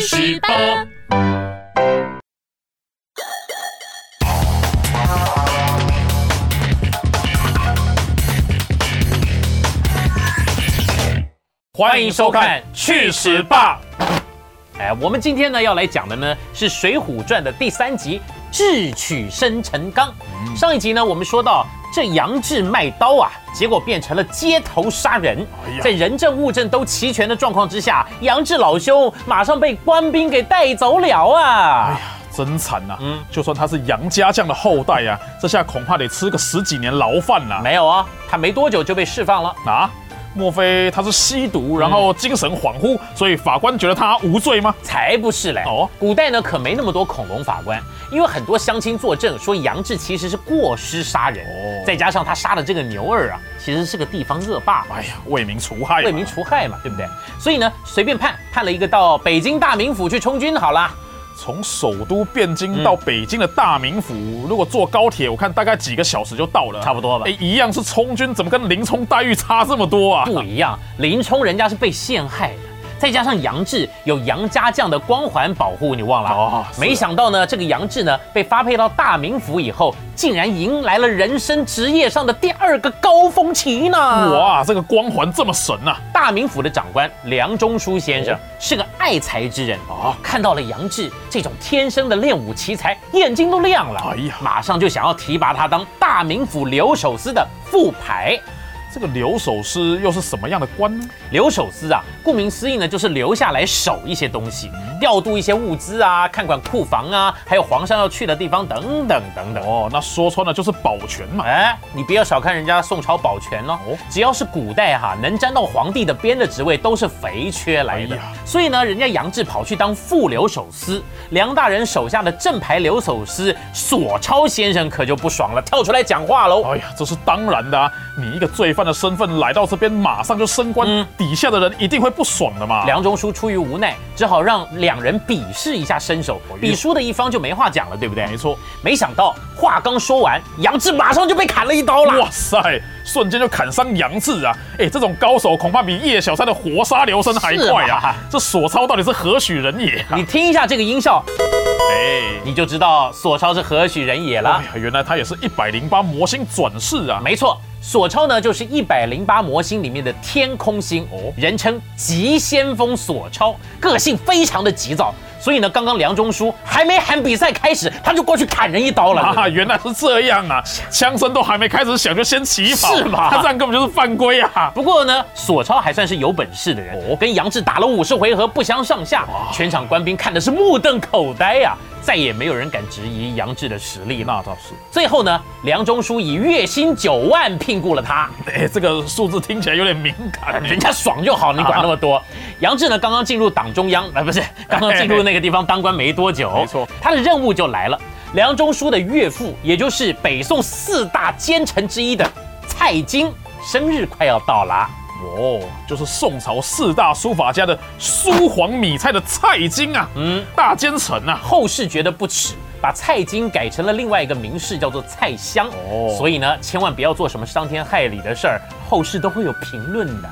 去十八。欢迎收看《去屎吧》。哎，我们今天呢要来讲的呢是《水浒传》的第三集“智取生辰纲”。上一集呢，我们说到这杨志卖刀啊，结果变成了街头杀人。在人证物证都齐全的状况之下，杨志老兄马上被官兵给带走了啊！哎呀，真惨呐！嗯，就算他是杨家将的后代呀，这下恐怕得吃个十几年牢饭了。没有啊，他没多久就被释放了啊。莫非他是吸毒，然后精神恍惚，所以法官觉得他无罪吗？才不是嘞！哦，古代呢可没那么多恐龙法官，因为很多乡亲作证说杨志其实是过失杀人，哦，再加上他杀的这个牛儿啊，其实是个地方恶霸。哎呀，为民除害，为民除害嘛，对不对？所以呢，随便判判了一个到北京大名府去充军好了。从首都汴京到北京的大名府，如果坐高铁，我看大概几个小时就到了，差不多吧。哎，一样是充军，怎么跟林冲待遇差这么多啊？不一样，林冲人家是被陷害的。再加上杨志有杨家将的光环保护，你忘了？哦，没想到呢，这个杨志呢被发配到大名府以后，竟然迎来了人生职业上的第二个高峰期呢！哇，这个光环这么神呐！大名府的长官梁中书先生是个爱才之人啊，看到了杨志这种天生的练武奇才，眼睛都亮了。哎呀，马上就想要提拔他当大名府留守司的副牌。这个留守司又是什么样的官呢？留守司啊，顾名思义呢，就是留下来守一些东西，调度一些物资啊，看管库房啊，还有皇上要去的地方等等等等。哦，那说穿了就是保全嘛。哎，你不要小看人家宋朝保全哦，只要是古代哈，能沾到皇帝的边的职位都是肥缺来的。所以呢，人家杨志跑去当副留守司，梁大人手下的正牌留守司索超先生可就不爽了，跳出来讲话喽。哎呀，这是当然的啊，你一个罪犯。的身份来到这边，马上就升官，底下的人一定会不爽的嘛。梁中书出于无奈，只好让两人比试一下身手，比输的一方就没话讲了，对不对？没错。没想到话刚说完，杨志马上就被砍了一刀了。哇塞，瞬间就砍伤杨志啊！哎，这种高手恐怕比叶小三的活杀刘生还快啊！这索超到底是何许人也？你听一下这个音效，哎，你就知道索超是何许人也了。哎原来他也是一百零八魔星转世啊！没错。索超呢，就是一百零八魔星里面的天空星哦，人称急先锋索超，个性非常的急躁，所以呢，刚刚梁中书还没喊比赛开始，他就过去砍人一刀了。啊，原来是这样啊，枪声都还没开始响就先起跑，是吗？他这样根本就是犯规啊。不过呢，索超还算是有本事的人，哦，跟杨志打了五十回合不相上下，全场官兵看的是目瞪口呆呀。再也没有人敢质疑杨志的实力，那倒是。最后呢，梁中书以月薪九万聘雇了他。哎，这个数字听起来有点敏感，人家爽就好，你管那么多。杨志呢，刚刚进入党中央，啊，不是，刚刚进入那个地方当官没多久，没错，他的任务就来了。梁中书的岳父，也就是北宋四大奸臣之一的蔡京，生日快要到了。哦，就是宋朝四大书法家的苏黄米蔡的蔡京啊，嗯，大奸臣啊，后世觉得不耻，把蔡京改成了另外一个名士，叫做蔡襄。哦，所以呢，千万不要做什么伤天害理的事儿，后世都会有评论的。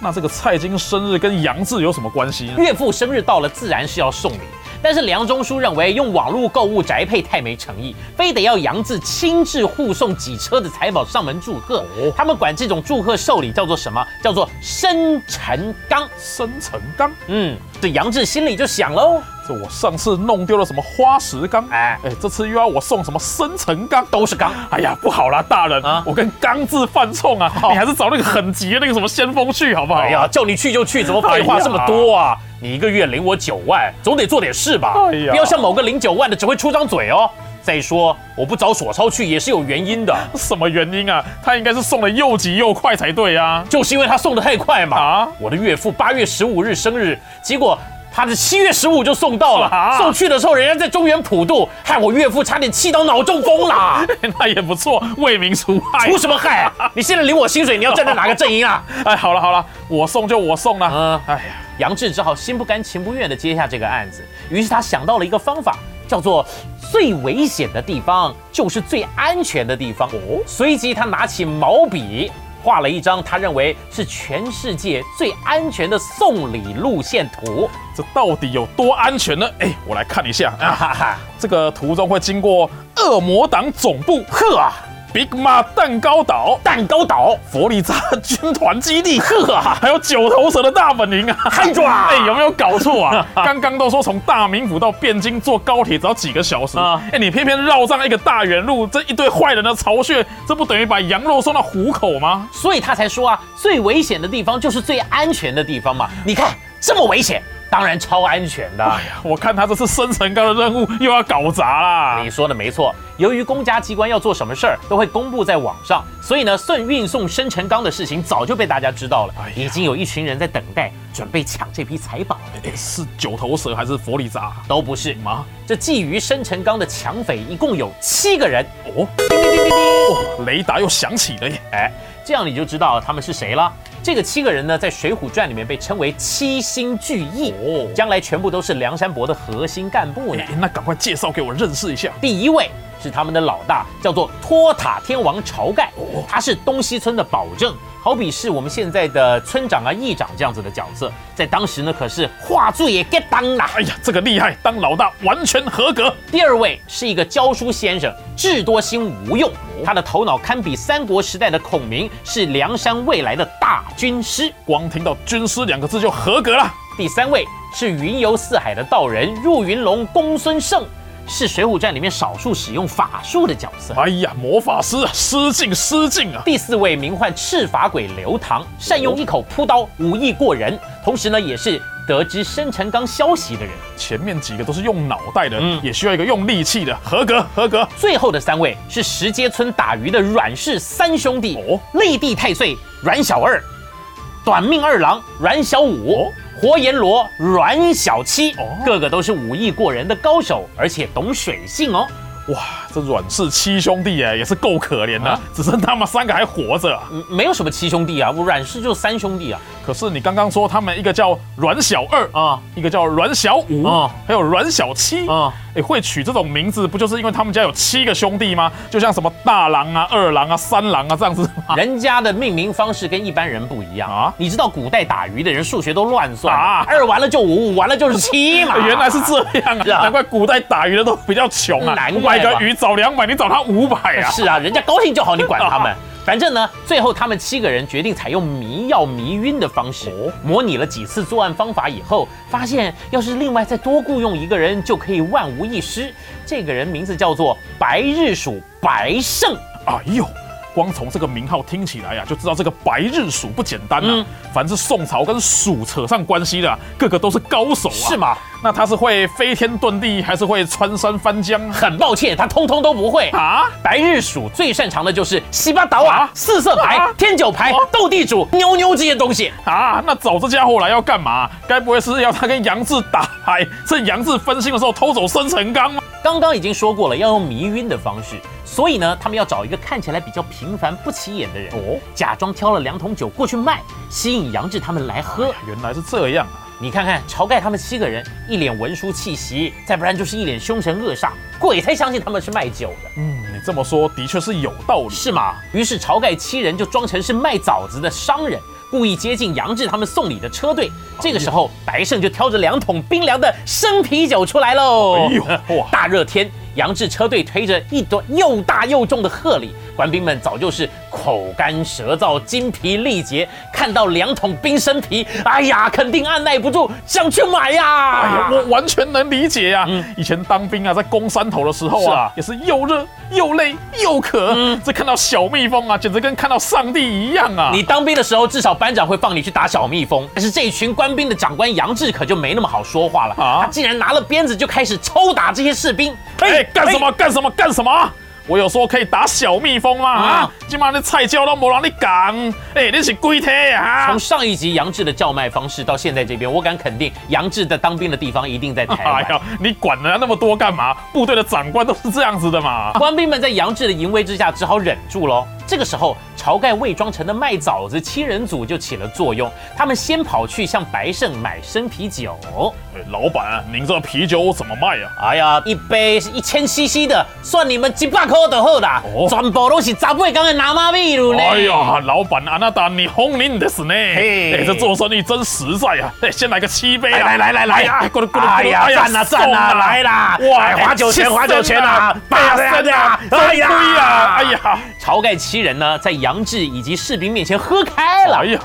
那这个蔡京生日跟杨志有什么关系呢？岳父生日到了，自然是要送礼。但是梁中书认为用网络购物宅配太没诚意，非得要杨志亲自护送几车的财宝上门祝贺。他们管这种祝贺寿礼叫做什么？叫做生辰纲。生辰纲，嗯，这杨志心里就想喽，这我上次弄丢了什么花石纲？哎哎，这次又要我送什么生辰纲？都是纲。哎呀，不好了，大人啊，我跟纲字犯冲啊，你还是找那个很急的那个什么先锋去好不好？哎呀，叫你去就去，怎么废话这么多啊？你一个月领我九万，总得做点事吧？哎呀，不要像某个领九万的只会出张嘴哦。再说，我不找索超去也是有原因的。什么原因啊？他应该是送的又急又快才对啊！就是因为他送的太快嘛。啊！我的岳父八月十五日生日，结果他的七月十五就送到了。送去的时候，人家在中原普渡，害我岳父差点气到脑中风啦。那也不错，为民除害。除什么害？你现在领我薪水，你要站在哪个阵营啊？哎，好了好了，我送就我送了。嗯，哎呀。杨志只好心不甘情不愿地接下这个案子，于是他想到了一个方法，叫做最危险的地方就是最安全的地方。哦，随即他拿起毛笔画了一张他认为是全世界最安全的送礼路线图。这到底有多安全呢？哎，我来看一下啊，哈哈，这个途中会经过恶魔党总部、呵，Big Ma 蛋糕岛、蛋糕岛，佛利扎军团基地，呵，还有九头蛇的大本营啊！太抓 哎，有没有搞错啊？刚刚都说从大名府到汴京坐高铁只要几个小时啊哎，你偏偏绕上一个大远路，这一堆坏人的巢穴，这不等于把羊肉送到虎口吗？所以他才说啊，最危险的地方就是最安全的地方嘛。你看这么危险，当然超安全的。哎呀，我看他这次生辰纲的任务又要搞砸啦你！说的没错，由于公家机关要做什么事儿都会公布在网上，所以呢，送运送生辰纲的事情早就被大家知道了哎，已经有一群人在等待，准备抢这批财宝。哎是九头蛇还是佛里扎？都不是，吗？这觊觎生辰纲的抢匪一共有七个人。哦，哦，雷达又响起了耶！哎，这样你就知道他们是谁了。这个七个人呢，在《水浒传》里面被称为七星聚义，哦将来全部都是梁山伯的核心干部呢哎。那赶快介绍给我认识一下。第一位是他们的老大，叫做托塔天王晁盖哦，他是东西村的保证，好比是我们现在的村长啊、议长这样子的角色，在当时呢可是话最也给当啦。哎呀，这个厉害，当老大完全合格。第二位是一个教书先生，智多星吴用，他的头脑堪比三国时代的孔明，是梁山未来的大军师。光听到军师两个字就合格了。第三位是云游四海的道人入云龙公孙胜，是《水浒传》里面少数使用法术的角色。哎呀，魔法师啊，失敬失敬啊！第四位名唤赤发鬼刘唐，善用一口扑刀，武艺过人，同时呢也是得知生辰纲消息的人。前面几个都是用脑袋的，嗯也需要一个用力气的，合格合格。最后的三位是石碣村打鱼的阮氏三兄弟，哦内地太岁阮小二，短命二郎阮小五。哦活阎罗阮小七，哦个个都是武艺过人的高手，而且懂水性哦。哇，这阮氏七兄弟哎，也是够可怜的，啊只剩他们三个还活着没有什么七兄弟啊，我阮氏就三兄弟啊。可是你刚刚说他们一个叫阮小二啊一个叫阮小五啊还有阮小七啊哎，会取这种名字，不就是因为他们家有七个兄弟吗？就像什么大郎啊、二郎啊、三郎啊这样子吗？人家的命名方式跟一般人不一样啊啊！你知道古代打鱼的人数学都乱算啊二完了就五，五完了就是七嘛。原来是这样啊！啊难怪古代打鱼的都比较穷啊，难怪吧买个鱼找两百，你找他五百啊！是啊，人家高兴就好，你管他们。反正呢，最后他们七个人决定采用迷药迷晕的方式哦，模拟了几次作案方法以后，发现要是另外再多雇佣一个人，就可以万无一失。这个人名字叫做白日鼠白胜。哎呦，光从这个名号听起来呀、就知道这个白日鼠不简单啊。嗯凡是宋朝跟鼠扯上关系的啊、个个都是高手啊。是？吗？那他是会飞天遁地，还是会穿山翻江很抱歉，他通通都不会。啊？白日鼠最擅长的就是西巴岛啊啊、四色牌啊、天九牌啊、斗地主、妞妞这些东西。啊，那找这家伙来要干嘛？该不会是要他跟杨志打牌，趁杨志分心的时候偷走生辰纲吗？刚刚已经说过了，要用迷晕的方式，所以呢，他们要找一个看起来比较平凡不起眼的人，哦假装挑了两桶酒过去卖，吸引杨志他们来喝。原来是这样啊！你看看晁盖他们七个人，一脸文书气息，再不然就是一脸凶神恶煞，鬼才相信他们是卖酒的。嗯，你这么说的确是有道理。是吗？于是晁盖七人就装成是卖枣子的商人，故意接近杨志他们送礼的车队。这个时候，白胜就挑着两桶冰凉的生啤酒出来喽。哎呦哇 大热天，杨志车队推着一朵又大又重的贺礼，官兵们早就是口干舌燥、精疲力竭，看到两桶冰生啤，哎呀，肯定按耐不住想去买呀。哎呀，我完全能理解呀、以前当兵啊，在攻山头的时候啊，是啊。也是又热又累又渴。这看到小蜜蜂啊，简直跟看到上帝一样啊！你当兵的时候，至少班长会放你去打小蜜蜂，但是这一群官兵的长官杨志可就没那么好说话了啊他竟然拿了鞭子就开始抽打这些士兵。哎，干什么？干什么？干什么？我有说可以打小蜜蜂吗？啊啊，今晚的菜椒都没让你讲，哎，你是鬼胎啊从？上一集杨志的叫卖方式到现在这边，我敢肯定，杨志的当兵的地方一定在台湾。哎呀，你管人家那么多干嘛？部队的长官都是这样子的嘛。官兵们在杨志的淫威之下，只好忍住喽。这个时候，晁盖伪装成的卖枣子七人组就起了作用。他们先跑去向白胜买生啤酒。哎老板，您这啤酒怎么卖啊？哎呀，一杯是一千 CC 的，算你们几百块就好啦。哦全部都是杂贝缸的拿马秘鲁呢。哎呀，老板啊，那打你轰您的是呢？嘿哎，这做生意真实在啊！哎，先来个七杯啊！来来来来哎呀，咕噜咕噜咕噜哎呀，赞啊赞啊，来啦！哇划酒钱划酒钱啊，八升啊！哎呀，哎呀，晁盖七人呢，在杨志以及士兵面前喝开了哎，呀，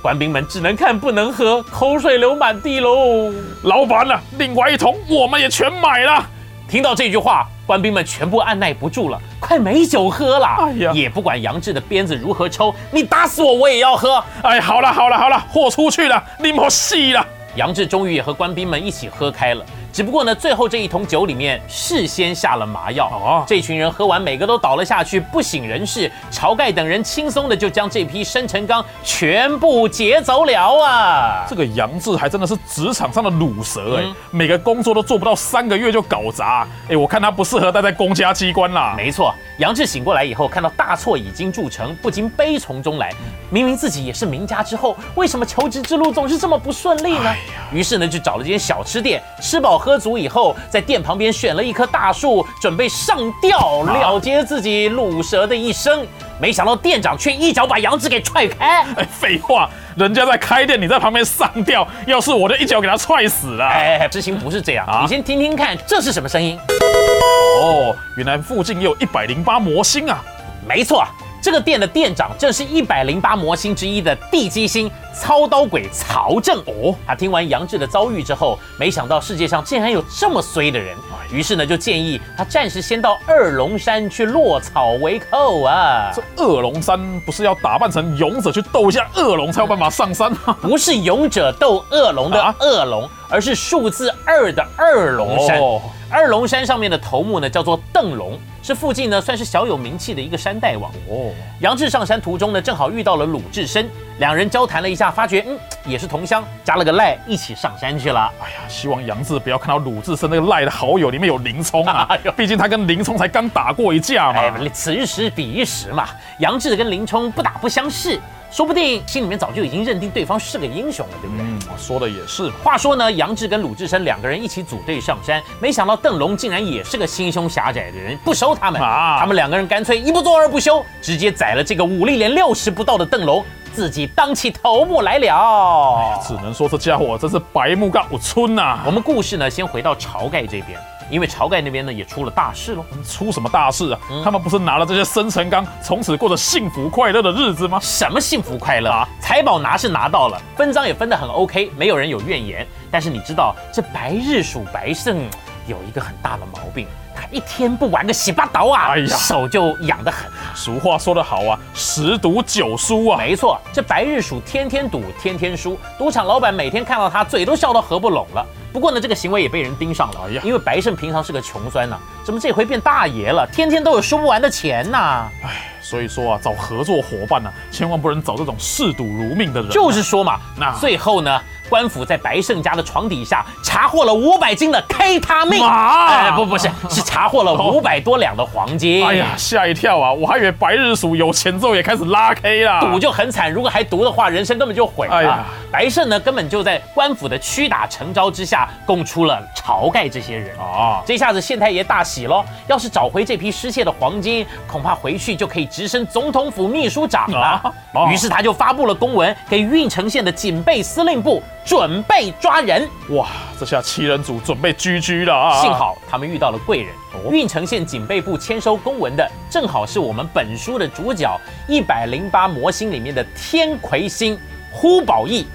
官兵们只能看不能喝，口水流满地喽。老板啊，另外一桶我们也全买了。听到这句话，官兵们全部按耐不住了，快没酒喝了。哎呀也不管杨志的鞭子如何抽，你打死我我也要喝。哎，好了好了好了，货出去了，你莫戏了。杨志终于也和官兵们一起喝开了。只不过呢，最后这一桶酒里面事先下了麻药，哦这群人喝完，每个都倒了下去，不省人事。晁盖等人轻松的就将这批生辰纲全部劫走了啊！这个杨志还真的是职场上的卤蛇哎、嗯每个工作都做不到三个月就搞砸哎、我看他不适合待在公家机关啦。没错，杨志醒过来以后，看到大错已经铸成，不禁悲从中来。明明自己也是名家之后，为什么求职之路总是这么不顺利呢？于是呢，就找了间小吃店，吃饱喝足以后，在店旁边选了一棵大树，准备上吊了结自己卤蛇的一生。没想到店长却一脚把杨志给踹开。哎，废话，人家在开店，你在旁边上吊，要是我就一脚给他踹死了。哎，事情不是这样，啊你先听听看，这是什么声音？哦，原来附近也有一百零八魔星啊。没错，这个店的店长正是一百零八魔星之一的地基星操刀鬼曹正。哦，他听完杨志的遭遇之后，没想到世界上竟然有这么衰的人，于是呢就建议他暂时先到二龙山去落草为寇啊。这恶龙山不是要打扮成勇者去斗一下恶龙才有办法上山吗？不是勇者斗恶龙的啊恶龙，而是数字二的二龙山。哦二龙山上面的头目呢叫做邓龙，是附近呢算是小有名气的一个山大王。哦，杨志上山途中呢，正好遇到了鲁智深，两人交谈了一下，发觉嗯也是同乡，加了个赖，一起上山去了。哎呀，希望杨志不要看到鲁智深那个赖的好友里面有林冲啊 毕竟他跟林冲才刚打过一架嘛。哎，此一时彼一时嘛，杨志跟林冲不打不相识，说不定心里面早就已经认定对方是个英雄了，对不对？嗯，说的也是。话说呢，杨志跟鲁智深两个人一起组队上山，没想到邓龙竟然也是个心胸狭窄的人，不收他们。啊他们两个人干脆一不做二不休，直接宰了这个武力连六十不到的邓龙，自己当起头目来了。只能说这家伙真是白目干五村呐、我们故事呢，先回到晁盖这边，因为晁盖那边呢也出了大事喽。出什么大事啊？嗯他们不是拿了这些生辰纲，从此过着幸福快乐的日子吗？什么幸福快乐啊啊？财宝拿是拿到了，分赃也分得很 OK，没有人有怨言。但是你知道，这白日鼠白胜有一个很大的毛病，他一天不玩个洗八刀啊，哎呀手就痒得很。俗话说得好啊，十赌九输啊。没错，这白日鼠天天赌，天天输，赌场老板每天看到他嘴都笑到合不拢了。不过呢，这个行为也被人盯上了，哎呀。因为白胜平常是个穷酸呐、怎么这回变大爷了？天天都有收不完的钱呐、所以说啊，找合作伙伴呢、千万不能找这种嗜赌如命的人啊、就是说嘛，那。最后呢，官府在白胜家的床底下查获了五百斤的 K 他命，妈哎，不不是，是查获了五百多两的黄金。哎呀，，吓一跳啊！我还以为白日鼠有钱之后也开始拉 K 啦。赌就很惨，如果还毒的话，人生根本就毁了。哎呀白胜呢，根本就在官府的屈打成招之下，供出了晁盖这些人。哦，这下子县太爷大喜喽！要是找回这批失窃的黄金，恐怕回去就可以直升总统府秘书长了于是他就发布了公文给郓城县的警备司令部，准备抓人。哇，这下七人组准备居居了啊！幸好他们遇到了贵人哦，运城县警备部签收公文的，正好是我们本书的主角一百零八魔星里面的天魁星呼保义、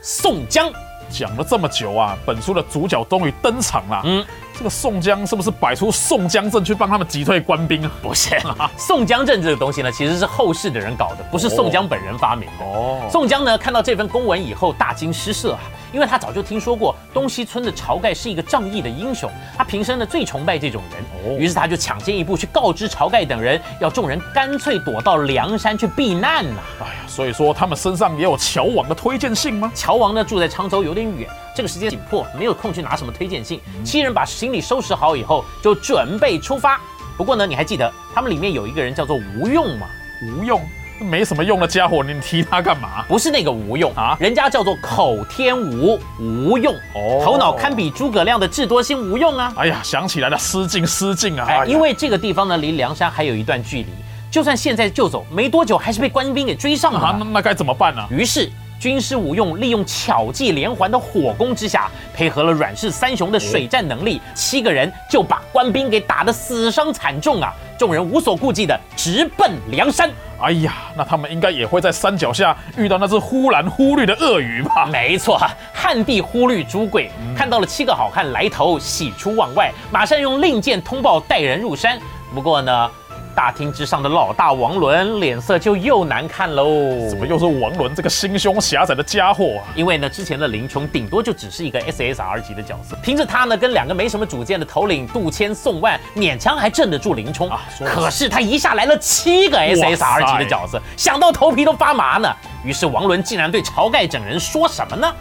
宋江。讲了这么久啊，本书的主角终于登场了。嗯，这个宋江是不是摆出宋江阵去帮他们击退官兵啊？不是宋江阵这个东西呢，其实是后世的人搞的，不是宋江本人发明的。哦，宋江呢，看到这份公文以后大惊失色啊，因为他早就听说过东西村的晁盖是一个仗义的英雄，他平生呢最崇拜这种人，哦于是他就抢先一步去告知晁盖等人，要众人干脆躲到梁山去避难呐、哎呀，所以说他们身上也有乔王的推荐信吗？乔王呢住在沧州有点远，这个时间紧迫，没有空去拿什么推荐信。七人把行李收拾好以后，就准备出发。不过呢，你还记得他们里面有一个人叫做吴用吗？吴用，没什么用的家伙，你提他干嘛？不是那个吴用啊啊，人家叫做口天吴吴用，哦头脑堪比诸葛亮的智多星吴用啊。哎呀，想起来了，失敬失敬啊！哎，因为为这个地方呢，离梁山还有一段距离，就算现在就走，没多久还是被官兵给追上了啊，那那该怎么办呢？于是军师吴用利用巧计连环的火攻之下，配合了阮氏三雄的水战能力，七个人就把官兵给打得死伤惨重啊！众人无所顾忌的直奔梁山。哎呀，那他们应该也会在山脚下遇到那只忽蓝忽绿的鳄鱼吧？没错，汉帝忽律朱贵看到了七个好汉来头，喜出望外，马上用令箭通报带人入山。不过呢，大厅之上的老大王伦脸色就又难看喽。怎么又是王伦这个心胸狭窄的家伙啊？因为呢，之前的林冲顶多就只是一个 SSR 级的角色，凭着他呢跟两个没什么主见的头领杜迁、宋万，勉强还镇得住林冲可是他一下来了七个 SSR 级的角色，想到头皮都发麻呢。于是王伦竟然对晁盖整人说什么呢？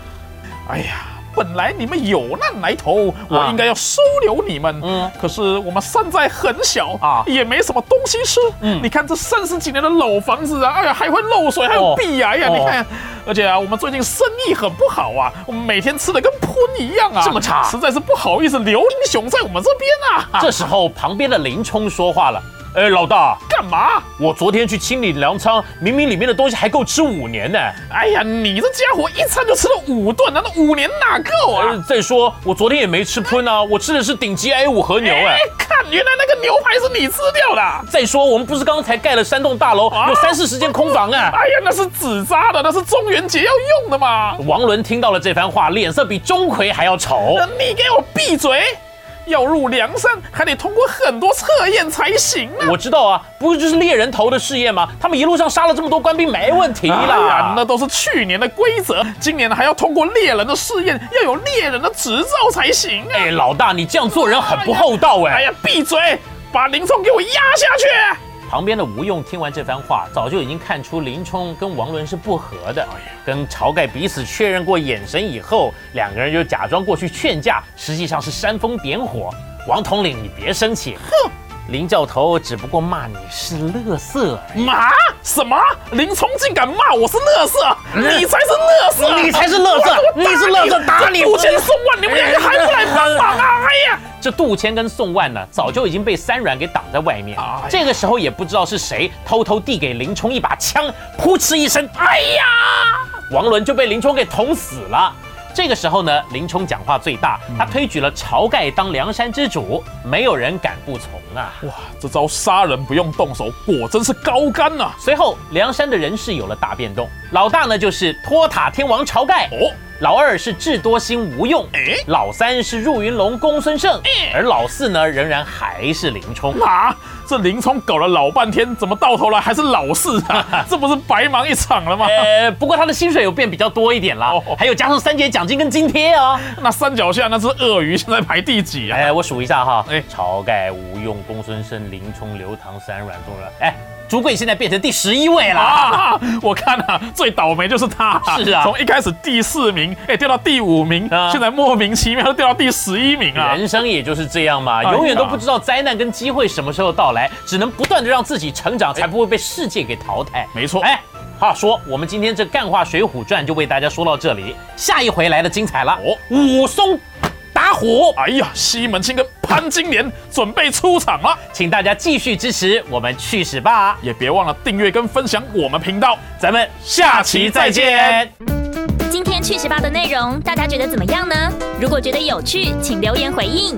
哎呀，本来你们有难来头，我应该要收留你们。嗯嗯，可是我们山寨很小啊啊，也没什么东西吃。嗯嗯，你看这三十几年的老房子啊，哎呀，还会漏水，还有哦壁癌呀、哦你看。而且啊，我们最近生意很不好啊，我们每天吃的跟喷一样啊，这么差实在是不好意思留英雄在我们这边啊。这时候旁边的林冲说话了：“哎，老大，干嘛？我昨天去清理粮仓，明明里面的东西还够吃五年呢。哎呀，你这家伙一餐就吃了五顿，难道五年哪够啊？呃，再说我昨天也没吃喷啊，我吃的是顶级 A 五和牛哎哎。”，看，原来那个牛排是你吃掉的啊。再说，我们不是刚才盖了三栋大楼，啊有三四十间空房啊！哎呀，那是纸扎的，那是中元节要用的嘛。王伦听到了这番话，脸色比钟馗还要丑那。你给我闭嘴！要入梁山，还得通过很多测验才行啊。我知道啊，不是就是猎人头的试验吗？他们一路上杀了这么多官兵，没问题啦。那都是去年的规则，今年还要通过猎人的试验，要有猎人的执照才行啊。哎，老大，你这样做人很不厚道哎。哎呀，闭嘴！把林冲给我压下去！旁边的吴用听完这番话，早就已经看出林冲跟王伦是不和的。跟晁盖彼此确认过眼神以后，两个人就假装过去劝架，实际上是煽风点火。王统领，你别生气。哼，林教头只不过骂你是乐色而已。骂什么？林冲竟敢骂我是乐色，你才是乐色，你才是垃圾我你是乐色打你五千送万，你们两？杜迁跟宋万呢，早就已经被三阮给挡在外面。哎这个时候也不知道是谁偷偷递给林冲一把枪，噗嗤一声，哎呀，王伦就被林冲给捅死了。这个时候呢，林冲讲话最大，他推举了晁盖当梁山之主，没有人敢不从啊。哇，这招杀人不用动手，果真是高干呐、随后，梁山的人事有了大变动，老大呢就是托塔天王晁盖，哦，老二是智多星吴用，哎？老三是入云龙公孙胜，而老四呢仍然还是林冲。啊，这林冲搞了老半天，怎么到头来还是老四啊？这不是白忙一场了吗？呃，不过他的薪水有变比较多一点啦，哦还有加上三节奖金跟津贴啊。那山脚下那只鳄鱼现在排第几啊？哎，我数一下哈，哎晁盖、吴用、公孙胜、林冲、刘唐、三阮、宋阮，哎，朱贵现在变成第十一位了。啊！我看啊，最倒霉就是他，是啊从一开始第四名，哎，掉到第五名，啊现在莫名其妙掉到第十一名啊！人生也就是这样嘛，永远都不知道灾难跟机会什么时候到来，只能不断的让自己成长，才不会被世界给淘汰。没错，哎，话说我们今天这干话《水浒传》就为大家说到这里，下一回来的精彩了。哦武松打虎，哎呀，西门庆跟潘金莲准备出场了，请大家继续支持我们去史吧，也别忘了订阅跟分享我们频道。咱们下期再见。今天去十八的内容，大家觉得怎么样呢？如果觉得有趣，请留言回应。